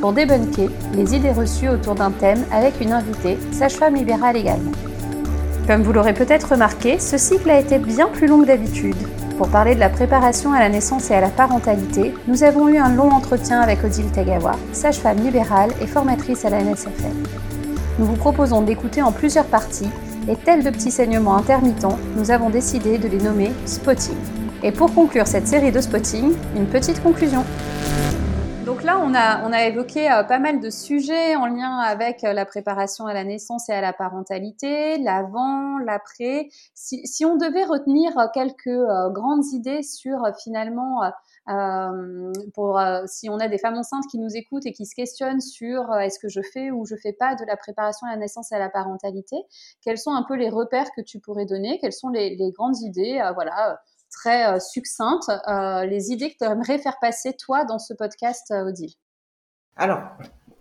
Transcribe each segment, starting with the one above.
pour débunker les idées reçues autour d'un thème avec une invitée, sage-femme libérale également. Comme vous l'aurez peut-être remarqué, ce cycle a été bien plus long que d'habitude. Pour parler de la préparation à la naissance et à la parentalité, nous avons eu un long entretien avec Odile Tagawa, sage-femme libérale et formatrice à la NSFL. Nous vous proposons d'écouter en plusieurs parties et tel de petits saignements intermittents, nous avons décidé de les nommer spotting. Et pour conclure cette série de spotting, une petite conclusion. Donc là, on a, évoqué euh, pas mal de sujets en lien avec euh, la préparation à la naissance et à la parentalité, l'avant, l'après. Si, on devait retenir quelques euh, grandes idées sur finalement si on a des femmes enceintes qui nous écoutent et qui se questionnent sur est-ce que je fais ou je fais pas de la préparation à la naissance et à la parentalité, quels sont un peu les repères que tu pourrais donner, quelles sont les, les grandes idées, voilà, très succinctes, les idées que tu aimerais faire passer toi dans ce podcast, Odile? Alors,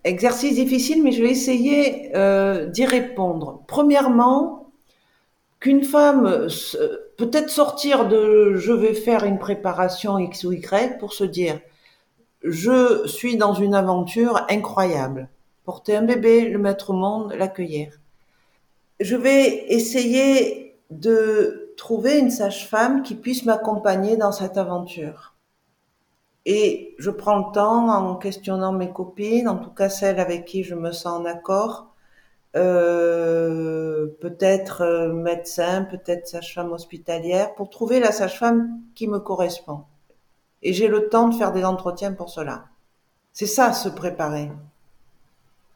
exercice difficile, mais je vais essayer d'y répondre. Premièrement, qu'une femme peut-être sortir de je vais faire une préparation X ou Y pour se dire je suis dans une aventure incroyable. Porter un bébé, le mettre au monde, l'accueillir. Je vais essayer de trouver une sage-femme qui puisse m'accompagner dans cette aventure. Et je prends le temps en questionnant mes copines, en tout cas celles avec qui je me sens en accord, euh, peut-être euh, médecin, peut-être sage-femme hospitalière, pour trouver la sage-femme qui me correspond. Et j'ai le temps de faire des entretiens pour cela. C'est ça, se préparer.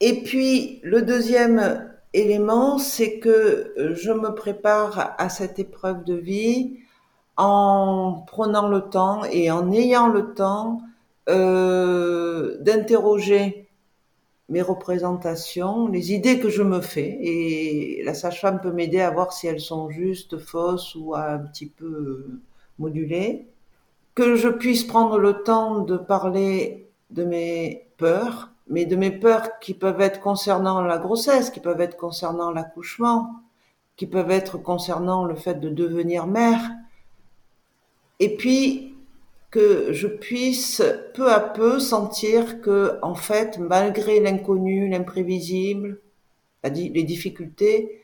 Et puis, le deuxième élément, c'est que euh, je me prépare à cette épreuve de vie en prenant le temps et en ayant le temps euh, d'interroger mes représentations, les idées que je me fais. Et la sage-femme peut m'aider à voir si elles sont justes, fausses ou un petit peu euh, modulées. Que je puisse prendre le temps de parler de mes peurs, mais de mes peurs qui peuvent être concernant la grossesse, qui peuvent être concernant l'accouchement, qui peuvent être concernant le fait de devenir mère. Et puis, que je puisse peu à peu sentir que, en fait, malgré l'inconnu, l'imprévisible, les difficultés,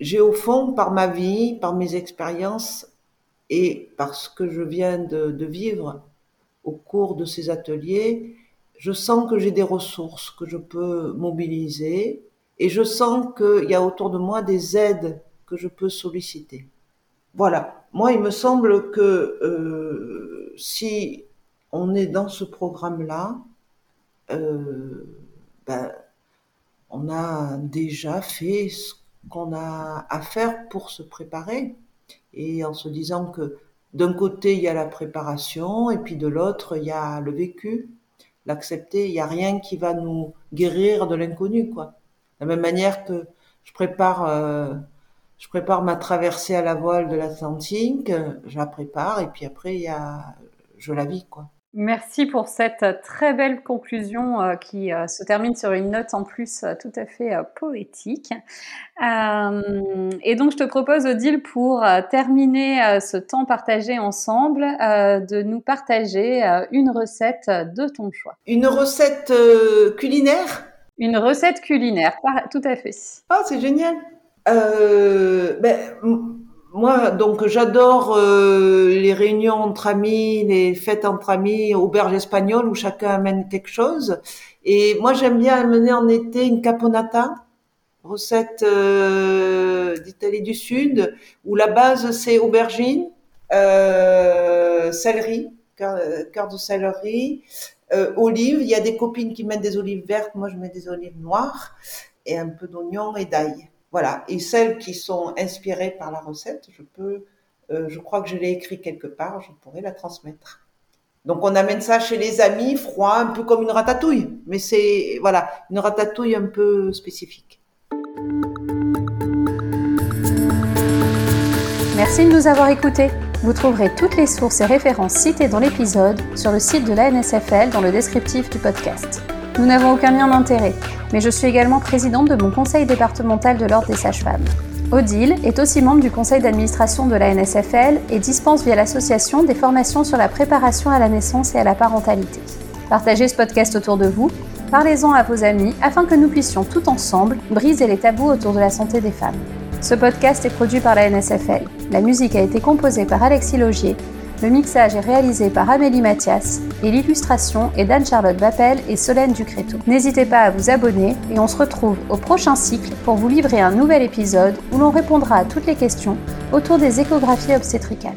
j'ai au fond, par ma vie, par mes expériences et par ce que je viens de, de vivre au cours de ces ateliers, je sens que j'ai des ressources que je peux mobiliser et je sens qu'il y a autour de moi des aides que je peux solliciter. Voilà. Moi, il me semble que euh, si on est dans ce programme-là, euh, ben, on a déjà fait ce qu'on a à faire pour se préparer. Et en se disant que d'un côté, il y a la préparation, et puis de l'autre, il y a le vécu, l'accepter. Il n'y a rien qui va nous guérir de l'inconnu, quoi. De la même manière que je prépare euh, je prépare ma traversée à la voile de l'Atlantique, je la prépare et puis après il y a, je la vis quoi. Merci pour cette très belle conclusion euh, qui euh, se termine sur une note en plus euh, tout à fait poétique. et donc je te propose Odile pour terminer ce temps partagé ensemble de nous partager une recette de ton choix. Une recette culinaire? Une recette culinaire, tout à fait. Ah c'est génial ben, moi, donc, j'adore euh, les réunions entre amis, les fêtes entre amis, auberges espagnoles où chacun amène quelque chose. Et moi, j'aime bien amener en été une caponata, recette euh, d'Italie du Sud, où la base c'est aubergine, euh, céleri, cœur, de céleri, euh, olives. Il y a des copines qui mettent des olives vertes, moi je mets des olives noires et un peu d'oignon et d'ail. Voilà. Et celles qui sont inspirées par la recette, je peux, euh, je crois que je l'ai écrit quelque part, je pourrais la transmettre. Donc on amène ça chez les amis, froid, un peu comme une ratatouille. Mais c'est voilà, une ratatouille un peu spécifique. Merci de nous avoir écoutés. Vous trouverez toutes les sources et références citées dans l'épisode sur le site de l'ANSFL dans le descriptif du podcast. Nous n'avons aucun lien d'intérêt, mais je suis également présidente de mon conseil départemental de l'Ordre des sages-femmes. Odile est aussi membre du conseil d'administration de la NSFL et dispense via l'association des formations sur la préparation à la naissance et à la parentalité. Partagez ce podcast autour de vous, parlez-en à vos amis afin que nous puissions tout ensemble briser les tabous autour de la santé des femmes. Ce podcast est produit par la NSFL. La musique a été composée par Alexis Logier le mixage est réalisé par Amélie Mathias et l'illustration est d'Anne-Charlotte Vappel et Solène Ducréto. N'hésitez pas à vous abonner et on se retrouve au prochain cycle pour vous livrer un nouvel épisode où l'on répondra à toutes les questions autour des échographies obstétricales.